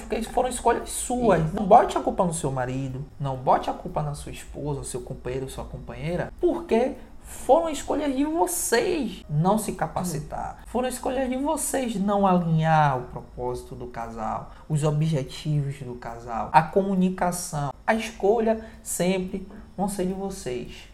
porque foram escolhas suas. Isso. Não bote a culpa no seu marido, não bote a culpa na sua esposa, seu companheiro, sua companheira, porque foram escolhas de vocês não se capacitar. Foram escolhas de vocês não alinhar o propósito do casal, os objetivos do casal, a comunicação. A escolha sempre vão ser de vocês.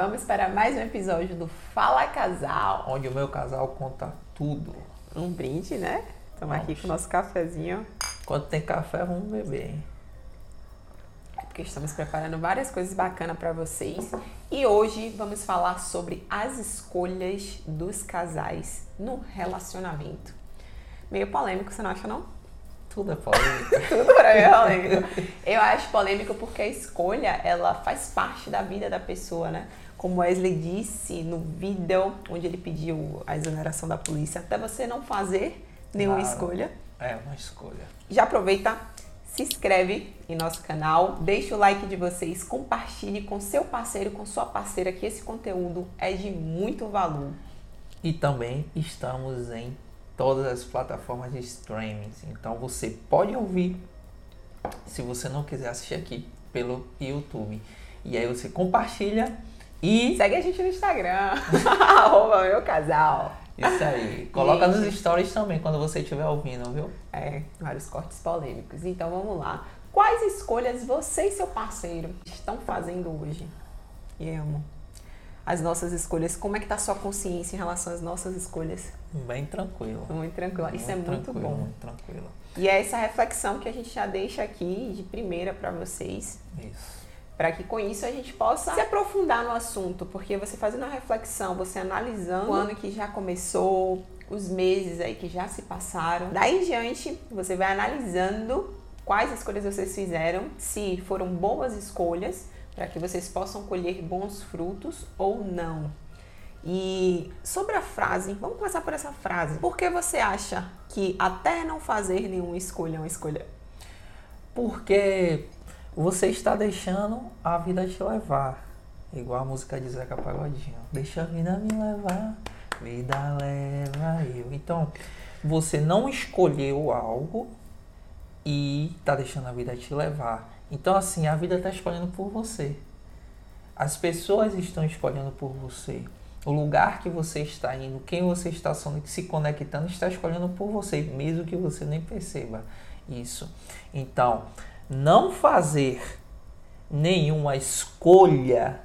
Vamos para mais um episódio do Fala Casal. Onde o meu casal conta tudo. Um brinde, né? Estamos aqui com o nosso cafezinho. Quando tem café, vamos beber, hein? É porque estamos preparando várias coisas bacanas para vocês. E hoje vamos falar sobre as escolhas dos casais no relacionamento. Meio polêmico, você não acha, não? Tudo é polêmico. Tudo pra mim é polêmico. Eu acho polêmico porque a escolha, ela faz parte da vida da pessoa, né? Como Wesley disse no vídeo onde ele pediu a exoneração da polícia, até você não fazer nenhuma claro, escolha. É uma escolha. Já aproveita, se inscreve em nosso canal, deixa o like de vocês, compartilhe com seu parceiro, com sua parceira, que esse conteúdo é de muito valor. E também estamos em todas as plataformas de streaming. Então você pode ouvir se você não quiser assistir aqui pelo YouTube. E aí você compartilha e segue a gente no Instagram, arroba meu casal. Isso aí. Coloca gente... nos stories também quando você estiver ouvindo, viu? É, vários cortes polêmicos. Então vamos lá. Quais escolhas você e seu parceiro estão fazendo hoje? E amo. As nossas escolhas, como é que tá a sua consciência em relação às nossas escolhas? Bem tranquilo. Muito tranquilo. Isso é muito bom. Muito tranquilo. E é essa reflexão que a gente já deixa aqui de primeira para vocês. Isso para que com isso a gente possa se aprofundar no assunto, porque você fazendo a reflexão, você analisando o ano que já começou, os meses aí que já se passaram, daí em diante você vai analisando quais escolhas vocês fizeram, se foram boas escolhas, para que vocês possam colher bons frutos ou não. E sobre a frase, vamos começar por essa frase. Por que você acha que até não fazer nenhuma escolha é uma escolha? Porque você está deixando a vida te levar. Igual a música de Zeca Pagodinho. Deixa a vida me levar, vida leva eu. Então, você não escolheu algo e está deixando a vida te levar. Então, assim, a vida está escolhendo por você. As pessoas estão escolhendo por você. O lugar que você está indo, quem você está se conectando, está escolhendo por você, mesmo que você nem perceba isso. Então, não fazer nenhuma escolha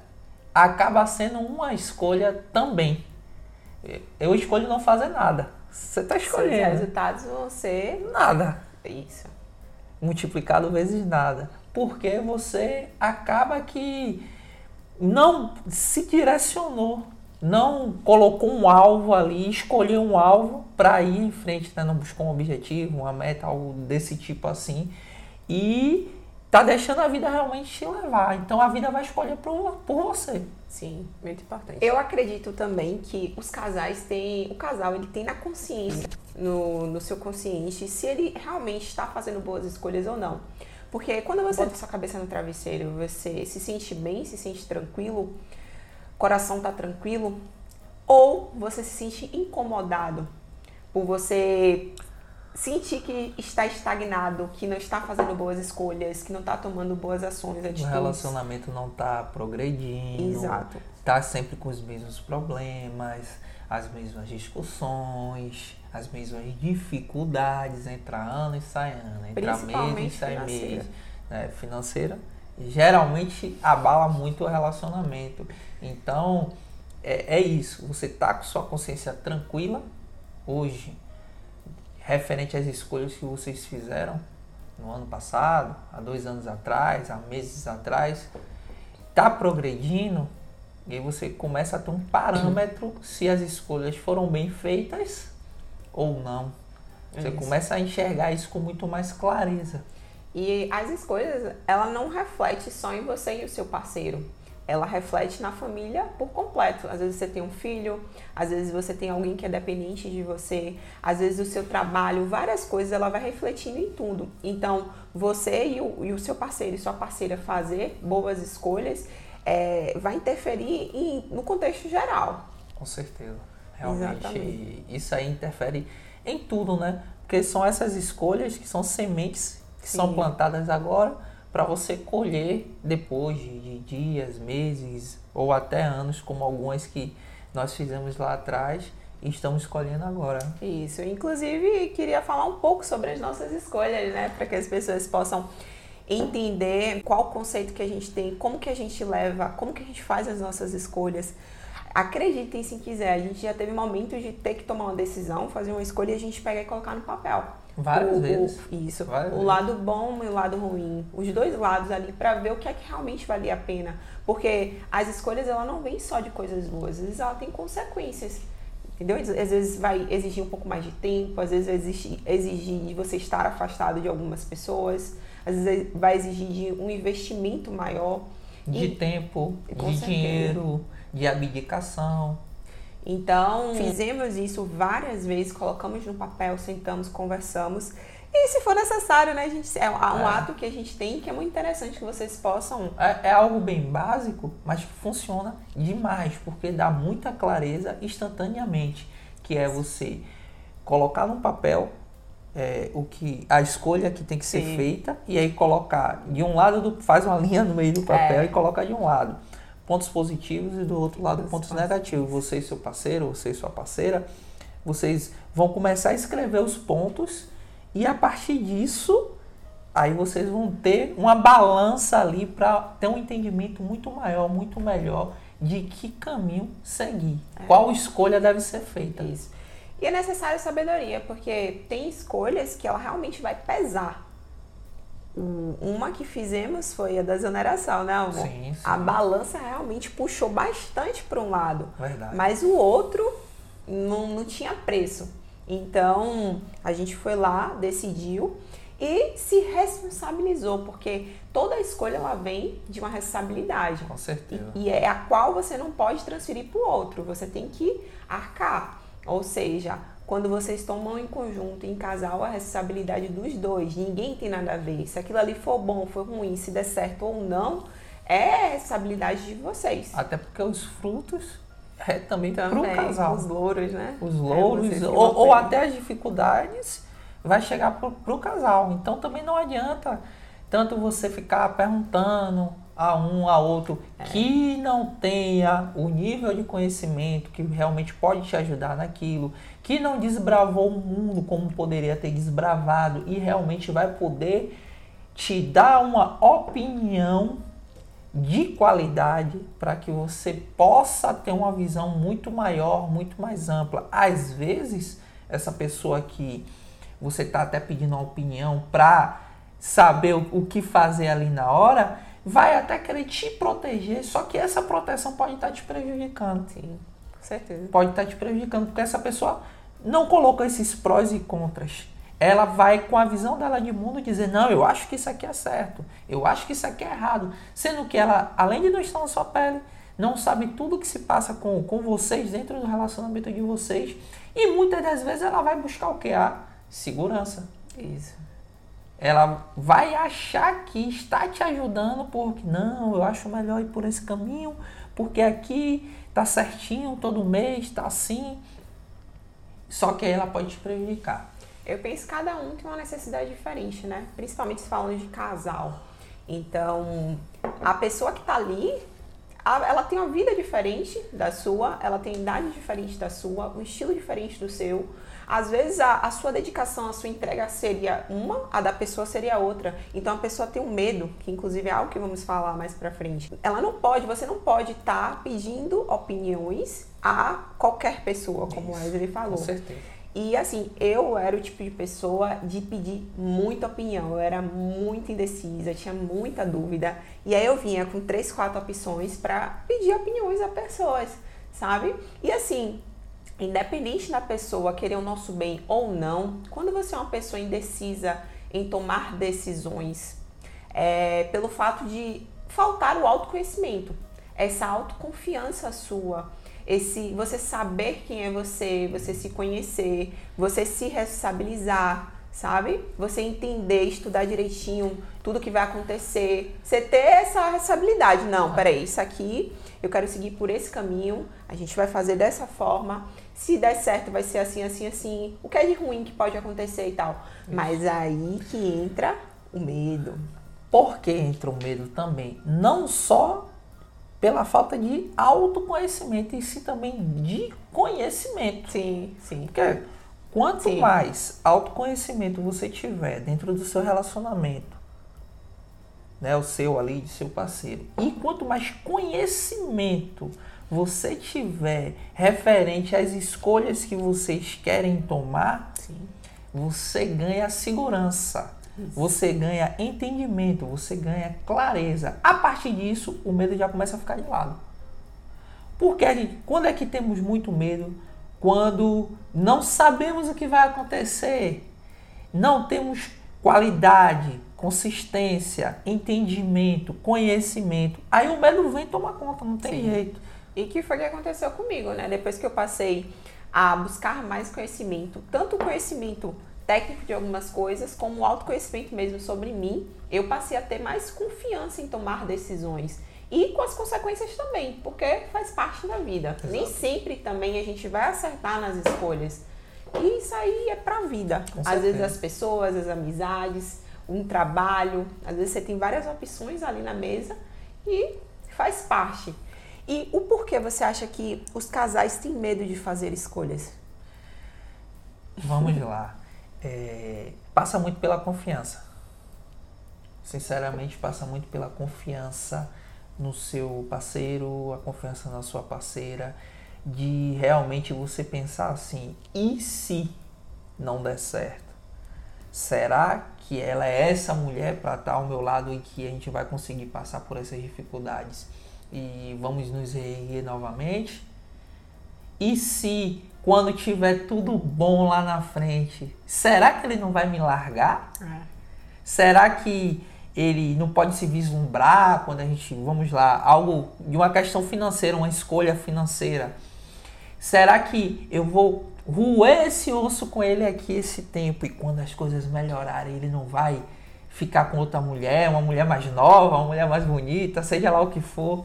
acaba sendo uma escolha também. Eu escolho não fazer nada. Você está escolhendo. Os resultados vão ser nada. Isso. Multiplicado vezes nada. Porque você acaba que não se direcionou, não colocou um alvo ali, escolheu um alvo para ir em frente, né? não buscou um objetivo, uma meta, algo desse tipo assim e tá deixando a vida realmente te levar. Então a vida vai escolher por, por você. Sim, muito importante. Eu acredito também que os casais têm. O casal ele tem na consciência, no, no seu consciente, se ele realmente está fazendo boas escolhas ou não. Porque quando você bota sua cabeça no travesseiro, você se sente bem, se sente tranquilo, coração tá tranquilo, ou você se sente incomodado por você sentir que está estagnado, que não está fazendo boas escolhas, que não está tomando boas ações, atitudes. O relacionamento não está progredindo. Exato. Está sempre com os mesmos problemas, as mesmas discussões, as mesmas dificuldades, entra ano e sai ano, entra mês e sai mês. Né? Financeira geralmente abala muito o relacionamento. Então, é, é isso. Você tá com sua consciência tranquila hoje referente às escolhas que vocês fizeram no ano passado, há dois anos atrás, há meses atrás, está progredindo e aí você começa a ter um parâmetro se as escolhas foram bem feitas ou não. Você começa a enxergar isso com muito mais clareza. E as escolhas, ela não reflete só em você e o seu parceiro ela reflete na família por completo. Às vezes você tem um filho, às vezes você tem alguém que é dependente de você, às vezes o seu trabalho, várias coisas, ela vai refletindo em tudo. Então, você e o, e o seu parceiro e sua parceira fazer boas escolhas é, vai interferir em, no contexto geral. Com certeza. Realmente, Exatamente. isso aí interfere em tudo, né? Porque são essas escolhas que são sementes que Sim. são plantadas agora para você colher depois de dias, meses ou até anos, como algumas que nós fizemos lá atrás e estamos escolhendo agora. Isso. Inclusive, queria falar um pouco sobre as nossas escolhas, né? Para que as pessoas possam entender qual conceito que a gente tem, como que a gente leva, como que a gente faz as nossas escolhas. Acreditem se quiser, a gente já teve momentos de ter que tomar uma decisão, fazer uma escolha e a gente pegar e colocar no papel. Várias o, vezes. O, isso. Várias o vezes. lado bom e o lado ruim. Os dois lados ali para ver o que é que realmente valia a pena. Porque as escolhas ela não vêm só de coisas boas, às vezes ela tem consequências. Entendeu? Às vezes vai exigir um pouco mais de tempo, às vezes vai exigir, exigir de você estar afastado de algumas pessoas, às vezes vai exigir de um investimento maior. De e, tempo, de certeza. dinheiro, de abdicação. Então, fizemos isso várias vezes, colocamos no papel, sentamos, conversamos. E se for necessário, né, gente? É um é. ato que a gente tem que é muito interessante que vocês possam. É, é, algo bem básico, mas funciona demais, porque dá muita clareza instantaneamente. Que é você colocar no papel é, o que a escolha que tem que ser Sim. feita e aí colocar de um lado do, faz uma linha no meio do papel é. e coloca de um lado pontos positivos e do outro lado pontos negativos. Você e seu parceiro, você e sua parceira, vocês vão começar a escrever os pontos e a partir disso aí vocês vão ter uma balança ali para ter um entendimento muito maior, muito melhor de que caminho seguir, é. qual escolha deve ser feita. Isso. E é necessário sabedoria, porque tem escolhas que ela realmente vai pesar uma que fizemos foi a da exoneração, né, amor? Sim, sim. A balança realmente puxou bastante para um lado. Verdade. Mas o outro não, não tinha preço. Então, a gente foi lá, decidiu e se responsabilizou, porque toda escolha ela vem de uma responsabilidade. Com certeza. E, e é a qual você não pode transferir para o outro, você tem que arcar. Ou seja, quando vocês tomam em conjunto, em casal, a responsabilidade dos dois. Ninguém tem nada a ver. Se aquilo ali for bom, for ruim, se der certo ou não, é responsabilidade de vocês. Até porque os frutos é também, também para o casal. Os louros, né? Os louros, é ou, ou até as dificuldades, vai chegar para o casal. Então também não adianta tanto você ficar perguntando a um a outro é. que não tenha o nível de conhecimento que realmente pode te ajudar naquilo, que não desbravou o mundo como poderia ter desbravado e realmente vai poder te dar uma opinião de qualidade para que você possa ter uma visão muito maior, muito mais ampla. Às vezes, essa pessoa que você está até pedindo uma opinião para saber o que fazer ali na hora, vai até querer te proteger, só que essa proteção pode estar te prejudicando. Sim, com certeza. Pode estar te prejudicando, porque essa pessoa não colocou esses prós e contras. Ela vai com a visão dela de mundo dizer: Não, eu acho que isso aqui é certo, eu acho que isso aqui é errado. Sendo que ela, além de não estar na sua pele, não sabe tudo o que se passa com, com vocês dentro do relacionamento de vocês. E muitas das vezes ela vai buscar o que? A segurança. Isso ela vai achar que está te ajudando porque não, eu acho melhor ir por esse caminho, porque aqui tá certinho todo mês, tá assim. Só que aí ela pode te prejudicar. Eu penso que cada um tem uma necessidade diferente, né? Principalmente falando de casal. Então, a pessoa que tá ali, ela tem uma vida diferente da sua, ela tem idade diferente da sua, um estilo diferente do seu. Às vezes a, a, sua dedicação, a sua entrega seria uma, a da pessoa seria outra. Então a pessoa tem um medo, que inclusive é algo que vamos falar mais pra frente. Ela não pode, você não pode estar tá pedindo opiniões a qualquer pessoa, como o Wesley falou. Com certeza. E assim, eu era o tipo de pessoa de pedir muita opinião. Eu era muito indecisa, tinha muita dúvida. E aí eu vinha com três, quatro opções para pedir opiniões a pessoas, sabe? E assim, independente da pessoa querer o nosso bem ou não, quando você é uma pessoa indecisa em tomar decisões, é, pelo fato de faltar o autoconhecimento, essa autoconfiança sua, esse você saber quem é você, você se conhecer, você se responsabilizar, sabe? Você entender, estudar direitinho tudo que vai acontecer. Você ter essa, habilidade. Não, peraí, isso aqui eu quero seguir por esse caminho, a gente vai fazer dessa forma. Se der certo, vai ser assim, assim, assim. O que é de ruim que pode acontecer e tal. Mas aí que entra o medo. Por que entra o medo também? Não só pela falta de autoconhecimento, e sim também de conhecimento. Sim, sim. Porque quanto sim. mais autoconhecimento você tiver dentro do seu relacionamento, né, o seu ali, de seu parceiro, e quanto mais conhecimento você tiver referente às escolhas que vocês querem tomar, sim. você ganha segurança. Você ganha entendimento, você ganha clareza. A partir disso, o medo já começa a ficar de lado. Porque gente, quando é que temos muito medo? Quando não sabemos o que vai acontecer, não temos qualidade, consistência, entendimento, conhecimento. Aí o medo vem tomar conta, não tem Sim. jeito. E que foi o que aconteceu comigo, né? Depois que eu passei a buscar mais conhecimento, tanto conhecimento técnico de algumas coisas, como o autoconhecimento mesmo sobre mim, eu passei a ter mais confiança em tomar decisões. E com as consequências também, porque faz parte da vida. Exato. Nem sempre também a gente vai acertar nas escolhas. E isso aí é pra vida. Com às certeza. vezes as pessoas, as amizades, um trabalho, às vezes você tem várias opções ali na mesa e faz parte. E o porquê você acha que os casais têm medo de fazer escolhas? Vamos lá é, passa muito pela confiança. Sinceramente, passa muito pela confiança no seu parceiro, a confiança na sua parceira, de realmente você pensar assim: e se não der certo? Será que ela é essa mulher para estar ao meu lado e que a gente vai conseguir passar por essas dificuldades e vamos nos reerguer novamente? E se quando tiver tudo bom lá na frente, será que ele não vai me largar? É. Será que ele não pode se vislumbrar quando a gente, vamos lá, algo de uma questão financeira, uma escolha financeira? Será que eu vou roer esse osso com ele aqui esse tempo e quando as coisas melhorarem ele não vai ficar com outra mulher, uma mulher mais nova, uma mulher mais bonita, seja lá o que for?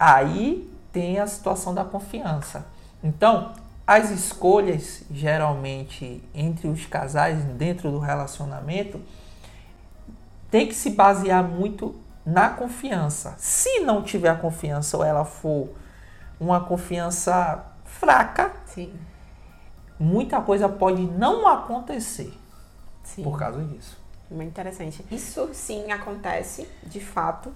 Aí tem a situação da confiança. Então, as escolhas, geralmente, entre os casais, dentro do relacionamento, tem que se basear muito na confiança. Se não tiver confiança ou ela for uma confiança fraca, Sim. muita coisa pode não acontecer Sim. por causa disso. Muito interessante. Isso sim acontece, de fato.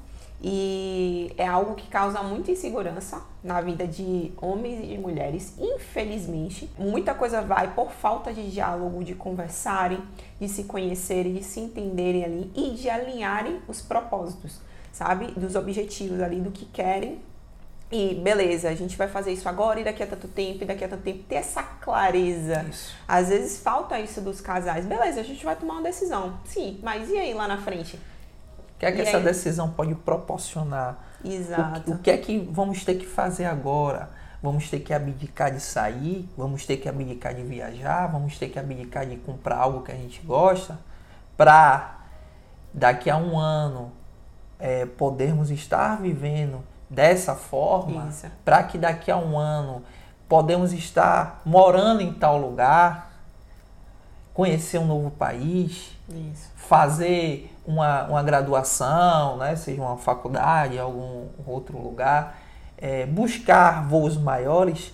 E é algo que causa muita insegurança na vida de homens e de mulheres, infelizmente. Muita coisa vai por falta de diálogo, de conversarem, de se conhecerem, de se entenderem ali e de alinharem os propósitos, sabe? Dos objetivos ali, do que querem. E beleza, a gente vai fazer isso agora e daqui a tanto tempo, e daqui a tanto tempo. Ter essa clareza. Isso. Às vezes falta isso dos casais. Beleza, a gente vai tomar uma decisão. Sim, mas e aí lá na frente? O que é que e essa aí? decisão pode proporcionar? Exato. O, o que é que vamos ter que fazer agora? Vamos ter que abdicar de sair, vamos ter que abdicar de viajar, vamos ter que abdicar de comprar algo que a gente gosta para daqui a um ano é, podermos estar vivendo dessa forma, para que daqui a um ano podemos estar morando em tal lugar, conhecer um novo país, Isso. fazer uma, uma graduação, né, seja uma faculdade, algum outro lugar, é, buscar voos maiores,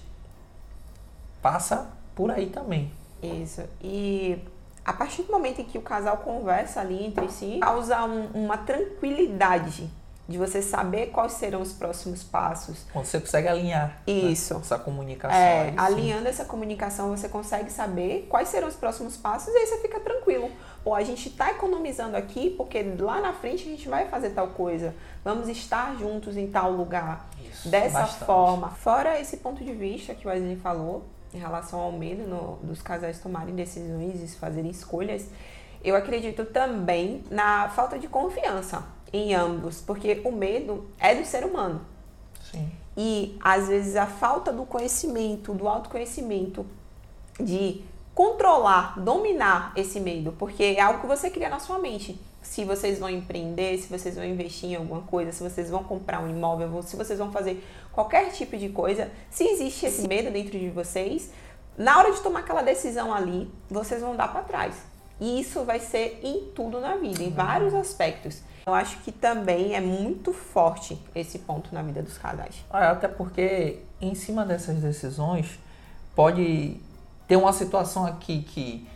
passa por aí também. Isso. E a partir do momento em que o casal conversa ali entre si, causa um, uma tranquilidade de você saber quais serão os próximos passos. Quando você consegue alinhar né, isso né? essa comunicação. É, aí, alinhando essa comunicação, você consegue saber quais serão os próximos passos e aí você fica tranquilo. Ou a gente está economizando aqui porque lá na frente a gente vai fazer tal coisa. Vamos estar juntos em tal lugar. Isso, Dessa bastante. forma. Fora esse ponto de vista que o Wesley falou em relação ao medo no, dos casais tomarem decisões e fazerem escolhas, eu acredito também na falta de confiança em ambos, porque o medo é do ser humano. Sim. E às vezes a falta do conhecimento, do autoconhecimento, de controlar, dominar esse medo, porque é algo que você cria na sua mente. Se vocês vão empreender, se vocês vão investir em alguma coisa, se vocês vão comprar um imóvel, se vocês vão fazer qualquer tipo de coisa, se existe esse medo dentro de vocês, na hora de tomar aquela decisão ali, vocês vão dar para trás. E isso vai ser em tudo na vida, em vários aspectos. Eu acho que também é muito forte esse ponto na vida dos casais. É, até porque em cima dessas decisões pode ter uma situação aqui que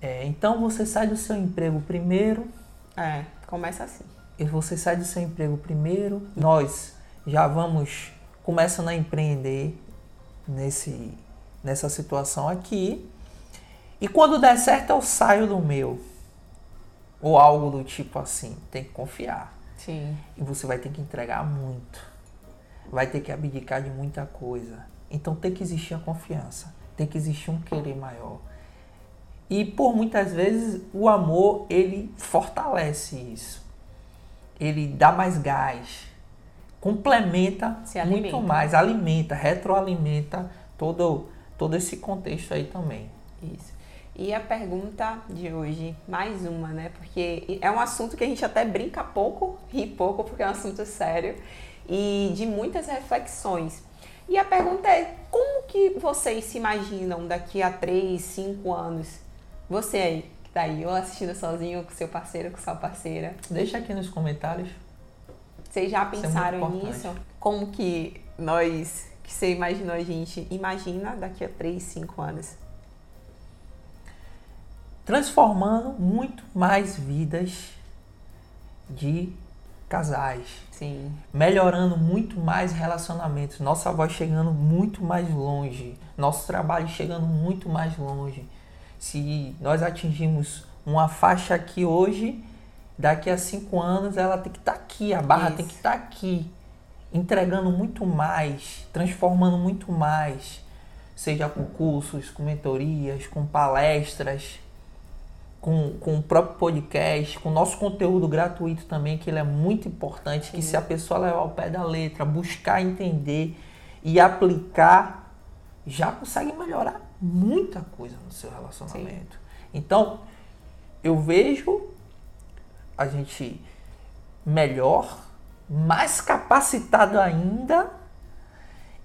é, então você sai do seu emprego primeiro. É, começa assim. E você sai do seu emprego primeiro. Nós já vamos começando a empreender nesse, nessa situação aqui. E quando der certo, eu saio do meu. Ou algo do tipo assim. Tem que confiar. Sim. E você vai ter que entregar muito. Vai ter que abdicar de muita coisa. Então tem que existir a confiança. Tem que existir um querer maior. E por muitas vezes o amor ele fortalece isso. Ele dá mais gás, complementa muito mais, alimenta, retroalimenta todo, todo esse contexto aí também. Isso. E a pergunta de hoje, mais uma, né? Porque é um assunto que a gente até brinca pouco, ri pouco, porque é um assunto sério e de muitas reflexões. E a pergunta é: como que vocês se imaginam daqui a 3, 5 anos? Você aí, que tá aí, ou assistindo sozinho, com seu parceiro, com sua parceira. Deixa aqui nos comentários. Vocês já é pensaram é nisso? Como que nós, que você imaginou a gente, imagina daqui a 3, 5 anos? transformando muito mais vidas de casais. Sim. Melhorando muito mais relacionamentos. Nossa voz chegando muito mais longe. Nosso trabalho chegando muito mais longe. Se nós atingimos uma faixa aqui hoje, daqui a cinco anos ela tem que estar tá aqui, a barra Isso. tem que estar tá aqui. Entregando muito mais, transformando muito mais. Seja com cursos, com mentorias, com palestras com, com o próprio podcast, com o nosso conteúdo gratuito também, que ele é muito importante, Sim. que se a pessoa levar ao pé da letra, buscar entender e aplicar, já consegue melhorar muita coisa no seu relacionamento. Sim. Então, eu vejo a gente melhor, mais capacitado ainda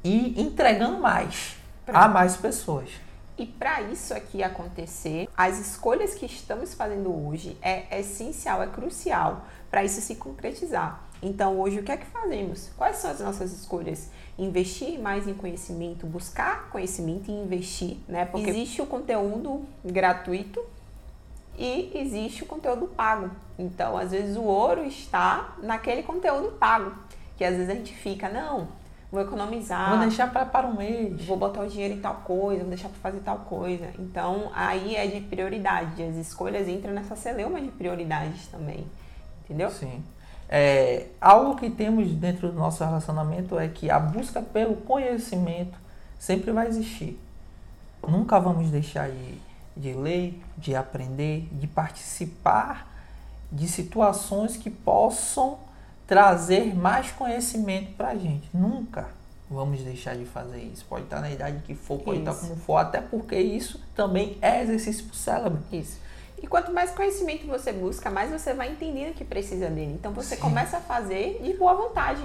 e entregando mais a mais pessoas. E para isso aqui acontecer, as escolhas que estamos fazendo hoje é essencial, é crucial para isso se concretizar. Então, hoje, o que é que fazemos? Quais são as nossas escolhas? Investir mais em conhecimento, buscar conhecimento e investir, né? Porque existe o conteúdo gratuito e existe o conteúdo pago. Então, às vezes, o ouro está naquele conteúdo pago, que às vezes a gente fica, não, vou economizar. Vou deixar para, para um mês. Vou botar o dinheiro em tal coisa, vou deixar para fazer tal coisa. Então, aí é de prioridade. As escolhas entram nessa celeuma de prioridades também. Entendeu? Sim. É, algo que temos dentro do nosso relacionamento é que a busca pelo conhecimento sempre vai existir. Nunca vamos deixar de, de ler, de aprender, de participar de situações que possam trazer mais conhecimento para a gente. Nunca vamos deixar de fazer isso. Pode estar na idade que for, pode isso. estar como for, até porque isso também é exercício para o cérebro. Isso. E quanto mais conhecimento você busca, mais você vai entendendo que precisa dele. Então você Sim. começa a fazer de boa vontade,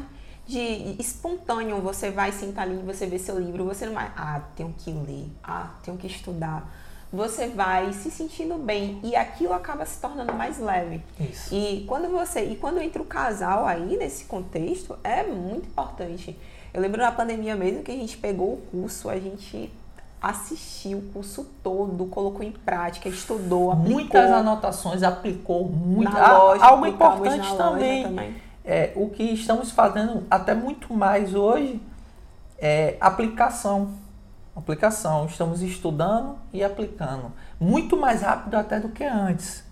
de espontâneo. Você vai sentar ali, você vê seu livro, você não vai, ah, tenho que ler, ah, tenho que estudar você vai se sentindo bem e aquilo acaba se tornando mais leve. Isso. E quando você e quando entra o casal aí nesse contexto é muito importante. Eu lembro na pandemia mesmo que a gente pegou o curso, a gente assistiu o curso todo, colocou em prática, estudou, aplicou. Muitas anotações, aplicou muito. Na loja, Algo importante também, também. É, o que estamos fazendo até muito mais hoje é aplicação aplicação. Estamos estudando e aplicando. Muito mais rápido até do que antes.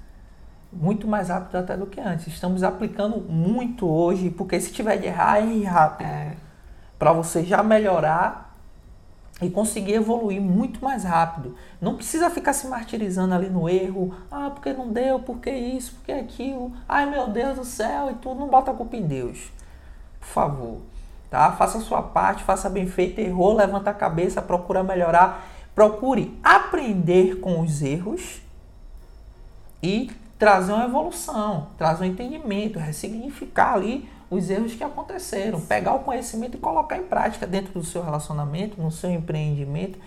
Muito mais rápido até do que antes. Estamos aplicando muito hoje, porque se tiver de errar, erre rápido. É. Para você já melhorar e conseguir evoluir muito mais rápido. Não precisa ficar se martirizando ali no erro. Ah, porque não deu, porque isso, porque aquilo. Ai meu Deus do céu, e tudo. Não bota a culpa em Deus. Por favor tá? Faça a sua parte, faça bem feito, errou, levanta a cabeça, procura melhorar. procure aprender com os erros e trazer uma evolução, trazer um entendimento, ressignificar ali os erros que aconteceram, pegar o conhecimento e colocar em prática dentro do seu relacionamento, no seu empreendimento,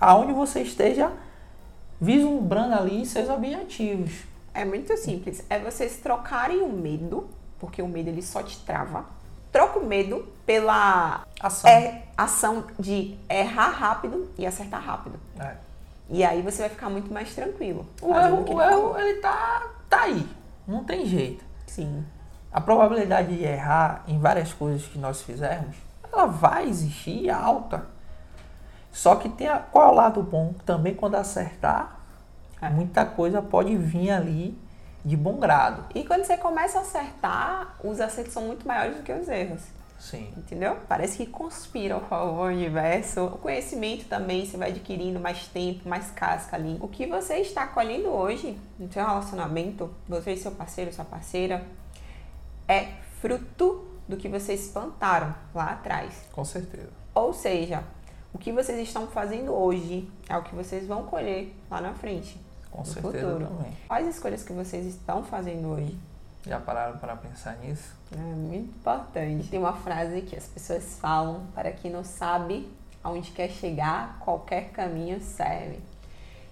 aonde você esteja vislumbrando ali seus objetivos. É muito simples, é vocês trocarem o medo, porque o medo ele só te trava. Troca o medo pela ação, é, ação de errar rápido e acertar rápido. É. E aí você vai ficar muito mais tranquilo. O erro, o erro ele tá, tá aí, não tem jeito. Sim. A probabilidade de errar em várias coisas que nós fizermos, ela vai existir alta. Só que tem a, qual é o lado bom? Também quando acertar, é. muita coisa pode vir ali de bom grado. E quando você começa a acertar, os acertos são muito maiores do que os erros. Sim. Entendeu? Parece que conspira ao favor do universo. O conhecimento também você vai adquirindo mais tempo, mais casca ali. O que você está colhendo hoje no seu relacionamento, você e seu parceiro, sua parceira, é fruto do que vocês plantaram lá atrás. Com certeza. Ou seja, o que vocês estão fazendo hoje é o que vocês vão colher lá na frente. Com certeza futuro. também. Quais escolhas que vocês estão fazendo hoje? Já pararam para pensar nisso? É muito importante. Tem uma frase que as pessoas falam: para quem não sabe aonde quer chegar, qualquer caminho serve.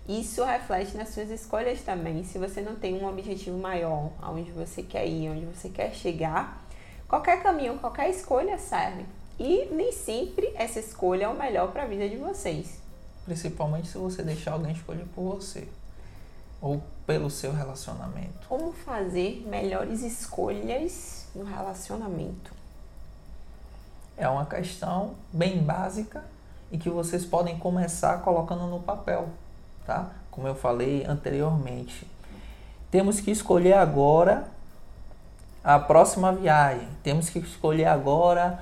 Isso reflete nas suas escolhas também. Se você não tem um objetivo maior, aonde você quer ir, aonde você quer chegar, qualquer caminho, qualquer escolha serve. E nem sempre essa escolha é o melhor para a vida de vocês. Principalmente se você deixar alguém escolher por você ou pelo seu relacionamento. Como fazer melhores escolhas no relacionamento? É uma questão bem básica e que vocês podem começar colocando no papel tá? Como eu falei anteriormente. Temos que escolher agora a próxima viagem. Temos que escolher agora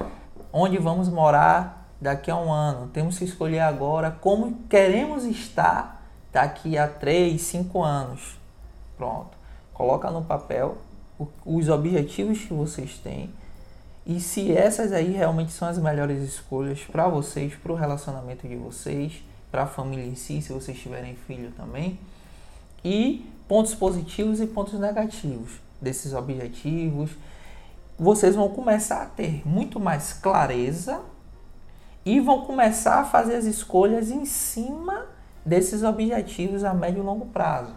onde vamos morar daqui a um ano. Temos que escolher agora como queremos estar daqui a três, cinco anos. Pronto. Coloca no papel os objetivos que vocês têm e se essas aí realmente são as melhores escolhas para vocês, para o relacionamento de vocês para a família em si, se vocês tiverem filho também, e pontos positivos e pontos negativos desses objetivos. Vocês vão começar a ter muito mais clareza e vão começar a fazer as escolhas em cima desses objetivos a médio e longo prazo,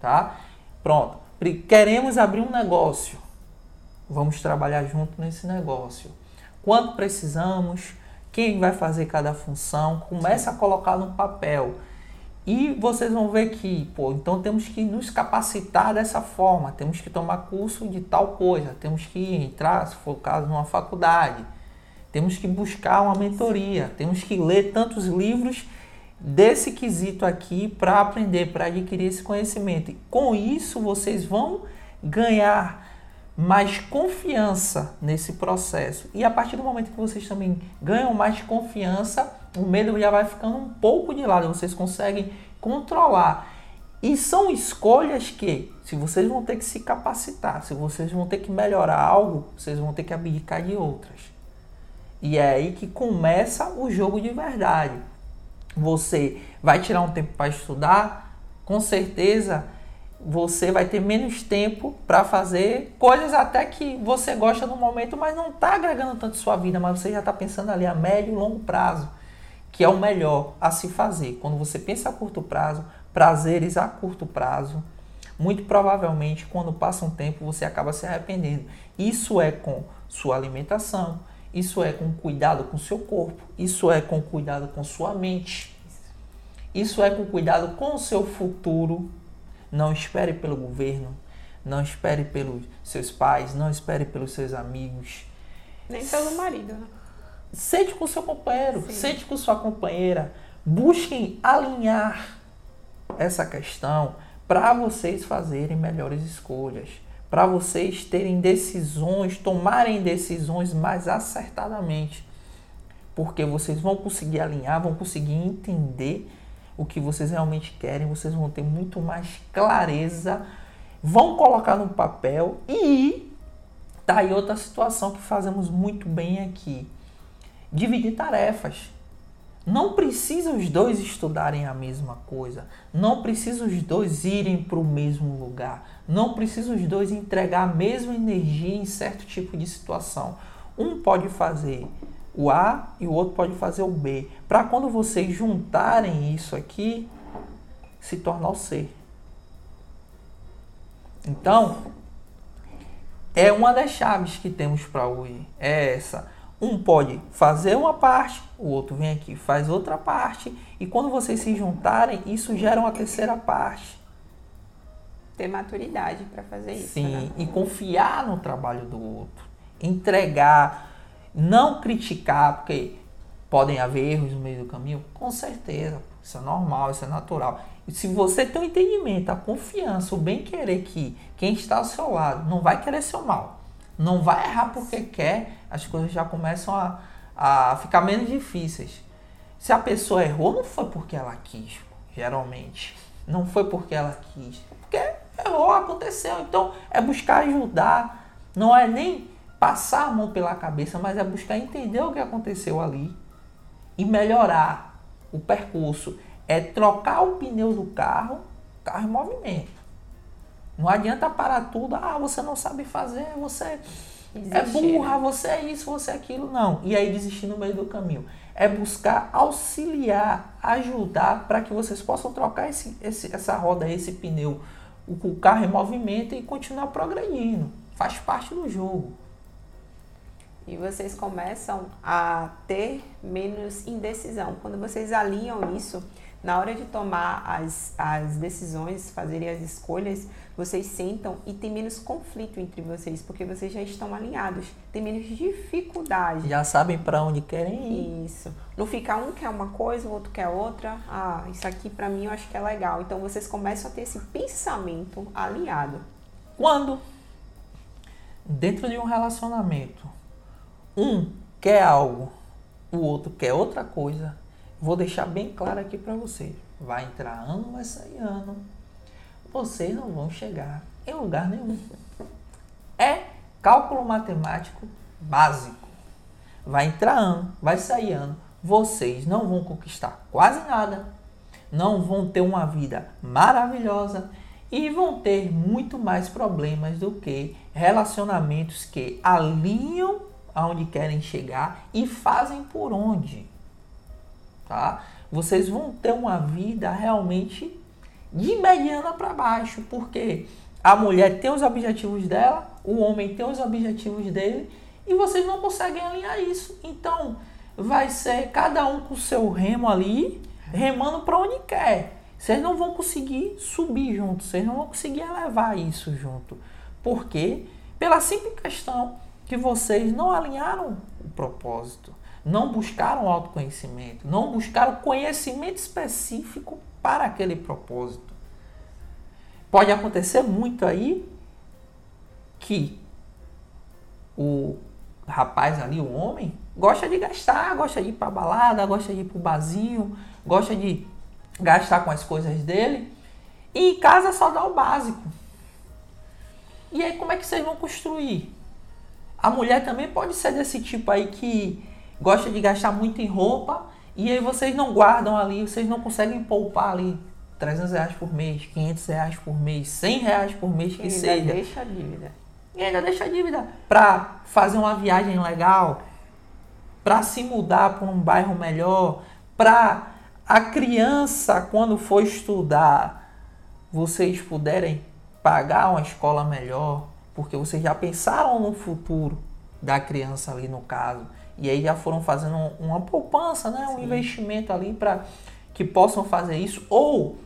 tá? Pronto. Queremos abrir um negócio. Vamos trabalhar junto nesse negócio. Quanto precisamos? quem vai fazer cada função, começa a colocar no papel. E vocês vão ver que, pô, então temos que nos capacitar dessa forma, temos que tomar curso de tal coisa, temos que entrar, se for o caso, numa faculdade, temos que buscar uma mentoria, temos que ler tantos livros desse quesito aqui para aprender, para adquirir esse conhecimento. E com isso vocês vão ganhar mais confiança nesse processo. E a partir do momento que vocês também ganham mais confiança, o medo já vai ficando um pouco de lado, vocês conseguem controlar. E são escolhas que, se vocês vão ter que se capacitar, se vocês vão ter que melhorar algo, vocês vão ter que abdicar de outras. E é aí que começa o jogo de verdade. Você vai tirar um tempo para estudar, com certeza você vai ter menos tempo para fazer coisas até que você gosta no momento, mas não está agregando tanto sua vida, mas você já está pensando ali a médio e longo prazo, que é o melhor a se fazer. Quando você pensa a curto prazo, prazeres a curto prazo, muito provavelmente quando passa um tempo você acaba se arrependendo. Isso é com sua alimentação, isso é com cuidado com seu corpo, isso é com cuidado com sua mente, isso é com cuidado com o seu futuro não espere pelo governo, não espere pelos seus pais, não espere pelos seus amigos. Nem pelo marido, né? Sente com seu companheiro, Sim. sente com sua companheira. Busquem alinhar essa questão para vocês fazerem melhores escolhas, para vocês terem decisões, tomarem decisões mais acertadamente. Porque vocês vão conseguir alinhar, vão conseguir entender o que vocês realmente querem, vocês vão ter muito mais clareza, vão colocar no papel e tá aí outra situação que fazemos muito bem aqui. Dividir tarefas. Não precisa os dois estudarem a mesma coisa. Não precisa os dois irem para o mesmo lugar. Não precisa os dois entregar a mesma energia em certo tipo de situação. Um pode fazer o A e o outro pode fazer o B. Para quando vocês juntarem isso aqui, se tornar o C. Então, é uma das chaves que temos para I. É essa. Um pode fazer uma parte, o outro vem aqui faz outra parte, e quando vocês se juntarem, isso gera uma terceira parte. Ter maturidade para fazer isso. Sim, né? e confiar no trabalho do outro. Entregar, não criticar, porque podem haver erros no meio do caminho, com certeza. Isso é normal, isso é natural. E se você tem o um entendimento, a confiança, o bem querer que quem está ao seu lado não vai querer seu mal, não vai errar porque quer, as coisas já começam a, a ficar menos difíceis. Se a pessoa errou, não foi porque ela quis, geralmente. Não foi porque ela quis. Porque errou, aconteceu. Então é buscar ajudar. Não é nem passar a mão pela cabeça, mas é buscar entender o que aconteceu ali e melhorar o percurso. É trocar o pneu do carro, carro em movimento. Não adianta parar tudo, ah, você não sabe fazer, você Desistir, é burra, né? você é isso, você é aquilo. Não. E aí desistir no meio do caminho. É buscar auxiliar, ajudar para que vocês possam trocar esse, esse, essa roda, esse pneu, o, carro em movimento e continuar progredindo. Faz parte do jogo. E vocês começam a ter menos indecisão. Quando vocês alinham isso, na hora de tomar as, as decisões, fazerem as escolhas, vocês sentam e tem menos conflito entre vocês, porque vocês já estão alinhados, tem menos dificuldade. Já sabem para onde querem ir. Isso. Não fica um quer uma coisa, o outro quer outra. Ah, isso aqui para mim eu acho que é legal. Então vocês começam a ter esse pensamento alinhado. Quando dentro de um relacionamento um quer algo, o outro quer outra coisa, vou deixar bem claro aqui para vocês. Vai entrar ano, vai sair ano vocês não vão chegar em lugar nenhum. É cálculo matemático básico. Vai entrar ano, vai sair ano. Vocês não vão conquistar quase nada, não vão ter uma vida maravilhosa e vão ter muito mais problemas do que relacionamentos que alinham aonde querem chegar e fazem por onde. Tá? Vocês vão ter uma vida realmente de mediana para baixo, porque a mulher tem os objetivos dela, o homem tem os objetivos dele e vocês não conseguem alinhar isso. Então, vai ser cada um com o seu remo ali, remando para onde quer. Vocês não vão conseguir subir junto, vocês não vão conseguir elevar isso junto. Por quê? Pela simples questão que vocês não alinharam o propósito, não buscaram autoconhecimento, não buscaram conhecimento específico para aquele propósito. Pode acontecer muito aí que o rapaz ali, o homem, gosta de gastar, gosta de ir para balada, gosta de ir para o barzinho, gosta de gastar com as coisas dele e em casa só dá o básico. E aí como é que vocês vão construir? A mulher também pode ser desse tipo aí que gosta de gastar muito em roupa e aí vocês não guardam ali, vocês não conseguem poupar ali 300 reais por mês, 500 reais por mês, 100 reais por mês que e seja. ainda deixa a dívida. E ainda deixa a dívida para fazer uma viagem legal, para se mudar para um bairro melhor, para a criança quando for estudar, vocês puderem pagar uma escola melhor, porque vocês já pensaram no futuro da criança ali no caso. E aí já foram fazendo uma poupança, né? um investimento ali para que possam fazer isso. Ou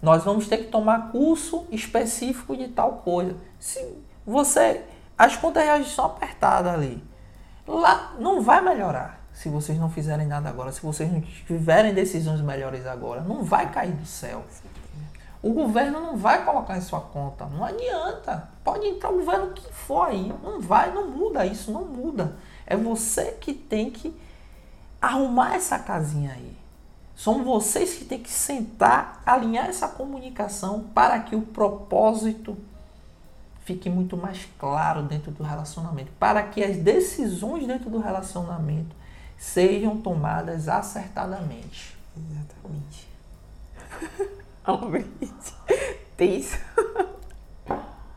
nós vamos ter que tomar curso específico de tal coisa. Se você. As contas já estão apertadas ali. Lá não vai melhorar se vocês não fizerem nada agora, se vocês não tiverem decisões melhores agora. Não vai cair do céu. O governo não vai colocar em sua conta. Não adianta. Pode entrar o governo que for aí. Não vai, não muda isso, não muda. É você que tem que arrumar essa casinha aí. São vocês que têm que sentar, alinhar essa comunicação para que o propósito fique muito mais claro dentro do relacionamento, para que as decisões dentro do relacionamento sejam tomadas acertadamente. Exatamente. Tem isso.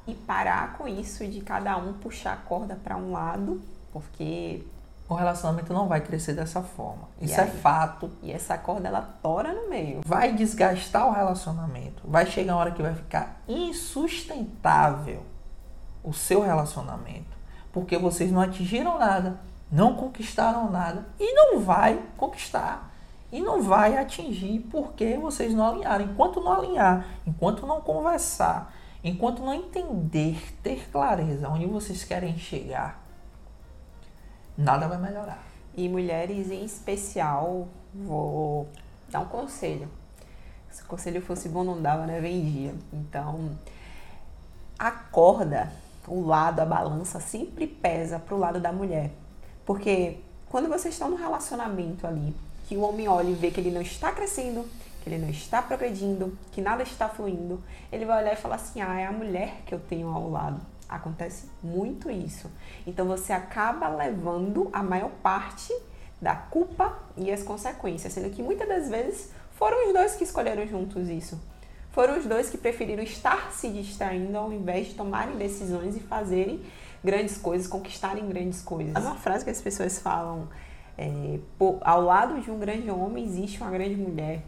e parar com isso de cada um puxar a corda para um lado, porque o relacionamento não vai crescer dessa forma. Isso é fato. E essa corda ela tora no meio. Vai desgastar o relacionamento. Vai chegar uma hora que vai ficar insustentável o seu relacionamento, porque vocês não atingiram nada, não conquistaram nada e não vai conquistar e não vai atingir porque vocês não alinharam. Enquanto não alinhar, enquanto não conversar, enquanto não entender, ter clareza onde vocês querem chegar, nada vai melhorar. E mulheres em especial, vou dar um conselho. Se o conselho fosse bom, não dava, né? Vendia. Então, acorda o lado, a balança sempre pesa pro lado da mulher. Porque quando vocês estão no relacionamento ali, que o homem olha e vê que ele não está crescendo, que ele não está progredindo, que nada está fluindo, ele vai olhar e falar assim: ah, é a mulher que eu tenho ao lado. Acontece muito isso. Então você acaba levando a maior parte da culpa e as consequências, sendo que muitas das vezes foram os dois que escolheram juntos isso. Foram os dois que preferiram estar se distraindo ao invés de tomarem decisões e fazerem grandes coisas, conquistarem grandes coisas. É uma frase que as pessoas falam: é, ao lado de um grande homem existe uma grande mulher.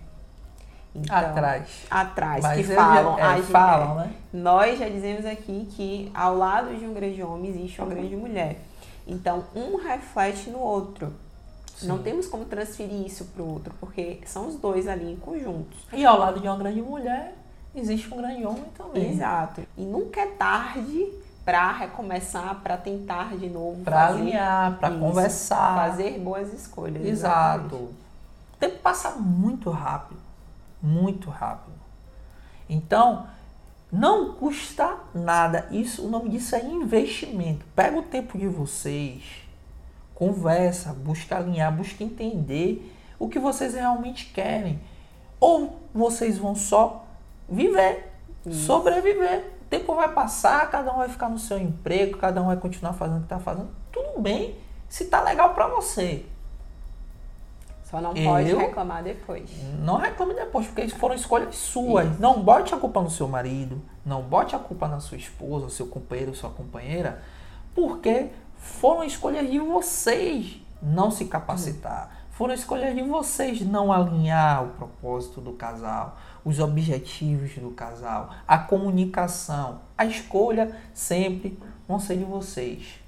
Então, atrás. Atrás, Mas que falam. Já, é, falam, né? Nós já dizemos aqui que ao lado de um grande homem existe uma grande mulher. Então, um reflete no outro. Sim. Não temos como transferir isso para o outro, porque são os dois ali em conjunto. E ao lado de uma grande mulher, existe um grande homem também. Exato. E nunca é tarde para recomeçar, para tentar de novo. Para alinhar, para conversar. Fazer boas escolhas. Exato. Exatamente. O tempo passa muito rápido. Muito rápido. Então, não custa nada. Isso, o nome disso é investimento. Pega o tempo de vocês, conversa, busca alinhar, busca entender o que vocês realmente querem. Ou vocês vão só viver, Isso. sobreviver. O tempo vai passar, cada um vai ficar no seu emprego, cada um vai continuar fazendo o que está fazendo. Tudo bem, se tá legal para você. Só não pode eu, reclamar depois. Não reclame depois, porque foram escolhas suas. Isso. Não bote a culpa no seu marido, não bote a culpa na sua esposa, seu companheiro, sua companheira, porque foram escolhas de vocês não se capacitar. Foram escolhas de vocês não alinhar o propósito do casal, os objetivos do casal, a comunicação. A escolha sempre vão ser de vocês.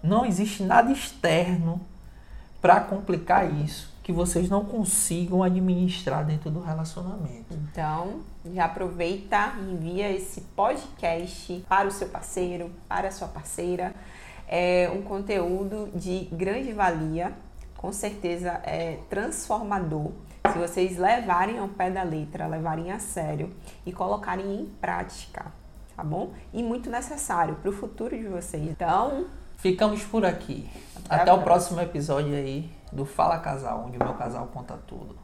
Não existe nada externo para complicar isso que vocês não consigam administrar dentro do relacionamento. Então, já aproveita e envia esse podcast para o seu parceiro, para a sua parceira. É um conteúdo de grande valia, com certeza é transformador. Se vocês levarem ao pé da letra, levarem a sério e colocarem em prática, tá bom? E muito necessário para o futuro de vocês. Então, Ficamos por aqui. Até, Até o próximo episódio aí do Fala Casal, onde o meu casal conta tudo.